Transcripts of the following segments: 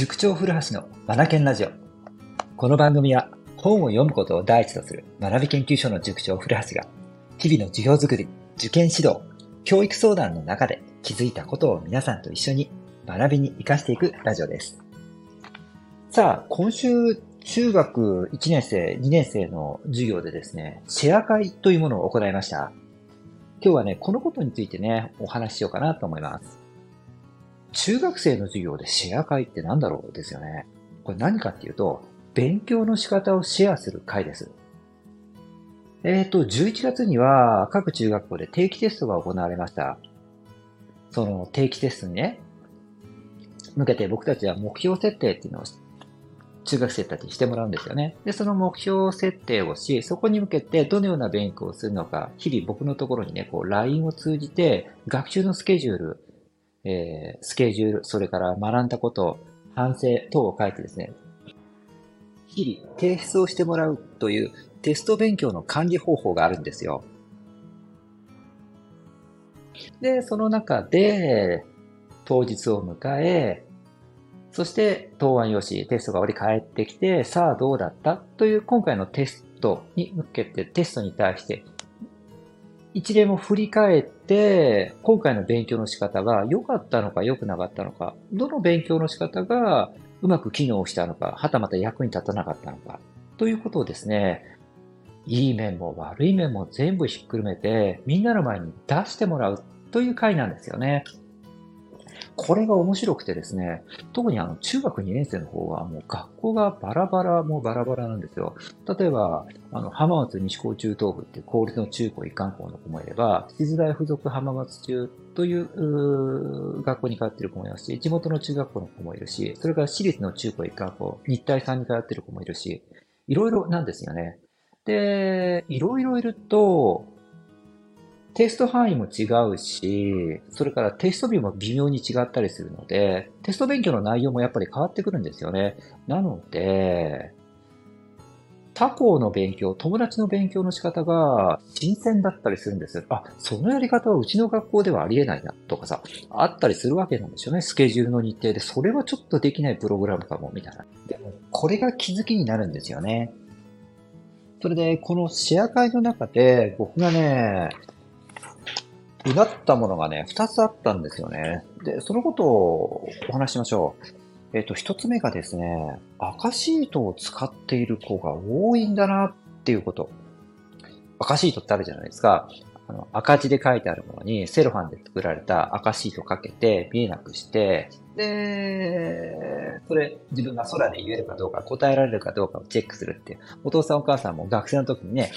塾長古橋のマナケンラジオ。この番組は本を読むことを第一とする学び研究所の塾長古橋が日々の授業づくり、受験指導、教育相談の中で気づいたことを皆さんと一緒に学びに活かしていくラジオです。さあ、今週中学1年生、2年生の授業でですね、シェア会というものを行いました。今日はね、このことについてね、お話ししようかなと思います。中学生の授業でシェア会って何だろうですよね。これ何かっていうと、勉強の仕方をシェアする会です。えっ、ー、と、11月には各中学校で定期テストが行われました。その定期テストにね、向けて僕たちは目標設定っていうのを中学生たちにしてもらうんですよね。で、その目標設定をし、そこに向けてどのような勉強をするのか、日々僕のところにね、こう LINE を通じて学習のスケジュール、えー、スケジュール、それから学んだこと、反省等を書いてですね、日々提出をしてもらうというテスト勉強の管理方法があるんですよ。で、その中で、当日を迎え、そして答案用紙、テストが折り返ってきて、さあどうだった？という今回のテストに向けて、テストに対して一例も振り返って、今回の勉強の仕方が良かったのか良くなかったのか、どの勉強の仕方がうまく機能したのか、はたまた役に立たなかったのか、ということをですね、いい面も悪い面も全部ひっくるめて、みんなの前に出してもらうという回なんですよね。これが面白くてですね、特にあの中学2年生の方はもう学校がバラバラもバラバラなんですよ。例えば、あの、浜松西高中東部っていう公立の中高一貫校の子もいれば、静大附属浜松中という学校に通ってる子もいますし、地元の中学校の子もいるし、それから私立の中高一貫校、日体さんに通ってる子もいるし、いろいろなんですよね。で、いろいろいると、テスト範囲も違うし、それからテスト日も微妙に違ったりするので、テスト勉強の内容もやっぱり変わってくるんですよね。なので、他校の勉強、友達の勉強の仕方が新鮮だったりするんです。あ、そのやり方はうちの学校ではありえないなとかさ、あったりするわけなんですよね。スケジュールの日程で。それはちょっとできないプログラムかも、みたいな。でも、これが気づきになるんですよね。それで、このシェア会の中で、僕がね、うなったものがね、二つあったんですよね。で、そのことをお話ししましょう。えっ、と、一つ目がですね、赤シートを使っている子が多いんだなっていうこと。赤シートってあるじゃないですか。あの赤字で書いてあるものにセロハンで作られた赤シートかけて見えなくして、で、それ自分が空で言えるかどうか答えられるかどうかをチェックするっていう。お父さんお母さんも学生の時にね、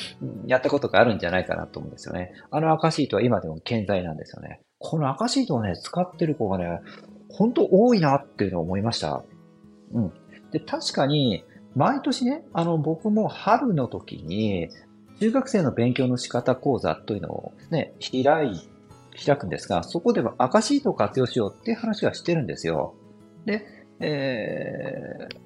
やったことがあるんじゃないかなと思うんですよね。あの赤シートは今でも健在なんですよね。この赤シートをね、使ってる子がね、本当多いなっていうのを思いました。うん。で、確かに、毎年ね、あの、僕も春の時に、中学生の勉強の仕方講座というのをね、開い、開くんですが、そこでは赤シートを活用しようって話はしてるんですよ。で、えー、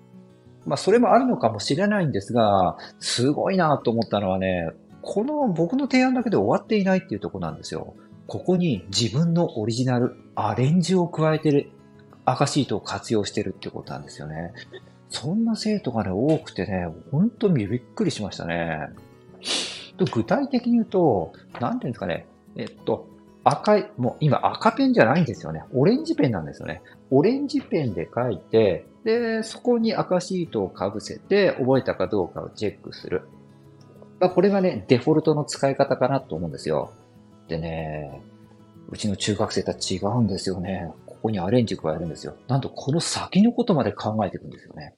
まあそれもあるのかもしれないんですが、すごいなと思ったのはね、この僕の提案だけで終わっていないっていうとこなんですよ。ここに自分のオリジナル、アレンジを加えてる赤シートを活用してるってことなんですよね。そんな生徒がね、多くてね、本当にびっくりしましたね。と具体的に言うと、なんていうんですかね、えっと、赤い、もう今赤ペンじゃないんですよね。オレンジペンなんですよね。オレンジペンで書いて、で、そこに赤シートをかぶせて覚えたかどうかをチェックする。まあ、これがね、デフォルトの使い方かなと思うんですよ。でね、うちの中学生とは違うんですよね。ここにアレンジ加えるんですよ。なんとこの先のことまで考えていくんですよね。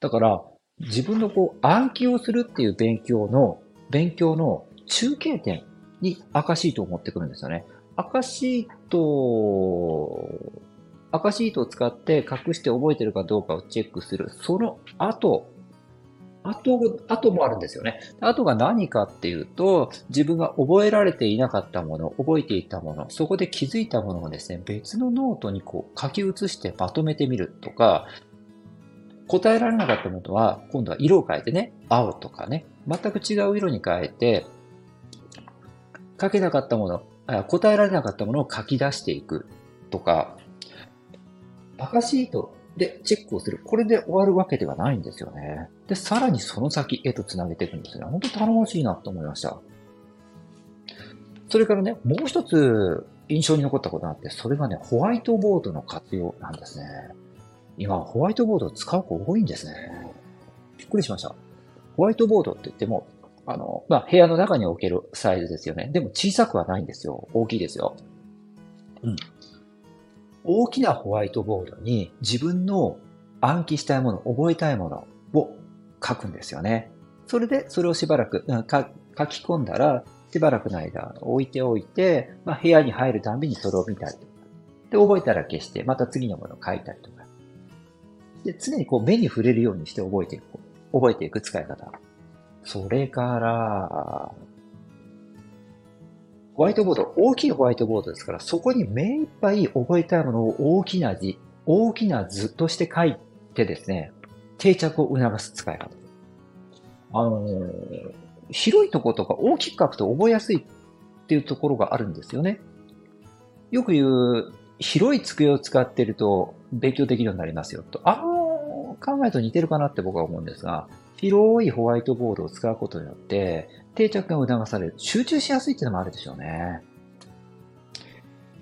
だから、自分のこう暗記をするっていう勉強の、勉強の中継点に赤シートを持ってくるんですよね。赤シート、赤シートを使って隠して覚えてるかどうかをチェックする。その後、後、後もあるんですよね。後が何かっていうと、自分が覚えられていなかったもの、覚えていたもの、そこで気づいたものをですね、別のノートにこう書き写してまとめてみるとか、答えられなかったものは、今度は色を変えてね、青とかね、全く違う色に変えて、書けなかったもの、答えられなかったものを書き出していくとか、赤シートで、チェックをする。これで終わるわけではないんですよね。で、さらにその先へと繋げていくんですね。本当に頼もしいなと思いました。それからね、もう一つ印象に残ったことがあって、それがね、ホワイトボードの活用なんですね。今、ホワイトボードを使う子多いんですね。びっくりしました。ホワイトボードって言っても、あの、まあ、部屋の中に置けるサイズですよね。でも小さくはないんですよ。大きいですよ。うん。大きなホワイトボードに自分の暗記したいもの、覚えたいものを書くんですよね。それで、それをしばらく、書き込んだら、しばらくの間置いておいて、まあ、部屋に入るたびにそれを見たりとか。で、覚えたら消して、また次のものを書いたりとか。で、常にこう目に触れるようにして覚えていく。覚えていく使い方。それから、ホワイトボード、大きいホワイトボードですから、そこに目いっぱい覚えたいものを大きな字、大きな図として書いてですね、定着を促す使い方。あのー、広いとことか大きく書くと覚えやすいっていうところがあるんですよね。よく言う、広い机を使ってると勉強できるようになりますよと。あ考えと似てるかなって僕は思うんですが、広いホワイトボードを使うことによって、定着が促される。集中しやすいっていうのもあるでしょうね。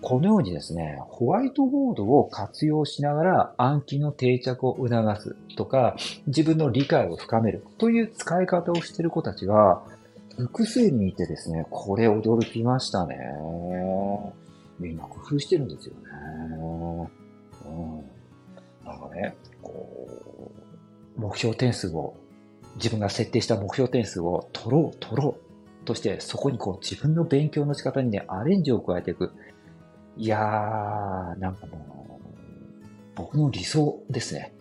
このようにですね、ホワイトボードを活用しながら暗記の定着を促すとか、自分の理解を深めるという使い方をしている子たちが、複数にいてですね、これ驚きましたね。みんな工夫してるんですよね。うん。なんかね、こう、目標点数を自分が設定した目標点数を取ろう、取ろうとして、そこにこう自分の勉強の仕方にね、アレンジを加えていく。いやー、なんかもう、僕の理想ですね。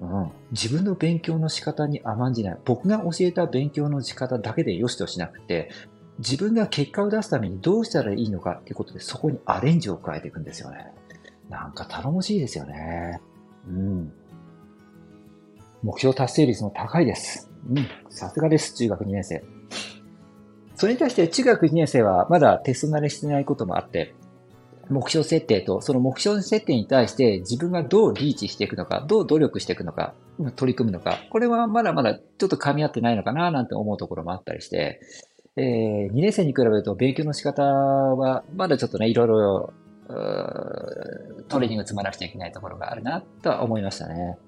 うん。自分の勉強の仕方に甘んじない。僕が教えた勉強の仕方だけでよしとしなくて、自分が結果を出すためにどうしたらいいのかっていうことで、そこにアレンジを加えていくんですよね。なんか頼もしいですよね。うん。目標達成率も高いです。うん、さすがです、中学2年生。それに対して中学2年生はまだテスト慣れしてないこともあって、目標設定と、その目標設定に対して自分がどうリーチしていくのか、どう努力していくのか、取り組むのか、これはまだまだちょっと噛み合ってないのかななんて思うところもあったりして、えー、2年生に比べると勉強の仕方はまだちょっとね、いろいろトレーニング積まなくちゃいけないところがあるなとは思いましたね。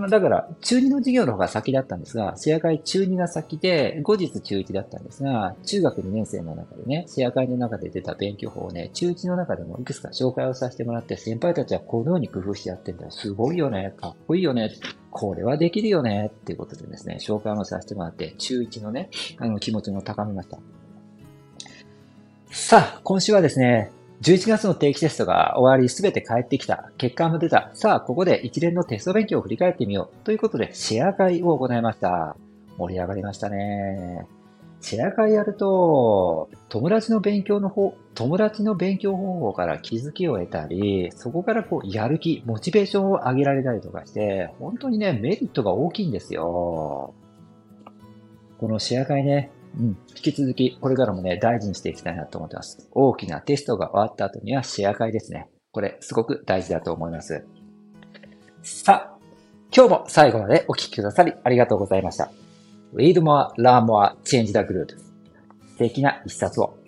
だから、中2の授業の方が先だったんですが、シェア会中2が先で、後日中1だったんですが、中学2年生の中でね、シェア会の中で出た勉強法をね、中1の中でもいくつか紹介をさせてもらって、先輩たちはこのように工夫してやってんだよ。すごいよね。かっこいいよね。これはできるよね。っていうことでですね、紹介をさせてもらって、中1のね、あの気持ちも高めました。さあ、今週はですね、11月の定期テストが終わり、すべて帰ってきた。結果も出た。さあ、ここで一連のテスト勉強を振り返ってみよう。ということで、シェア会を行いました。盛り上がりましたね。シェア会やると、友達の勉強の方、友達の勉強方法から気づきを得たり、そこからこう、やる気、モチベーションを上げられたりとかして、本当にね、メリットが大きいんですよ。このシェア会ね、うん、引き続き、これからもね、大事にしていきたいなと思ってます。大きなテストが終わった後にはシェア会ですね。これ、すごく大事だと思います。さあ、今日も最後までお聴きくださりありがとうございました。Read more, learn more, change the group. 素敵な一冊を。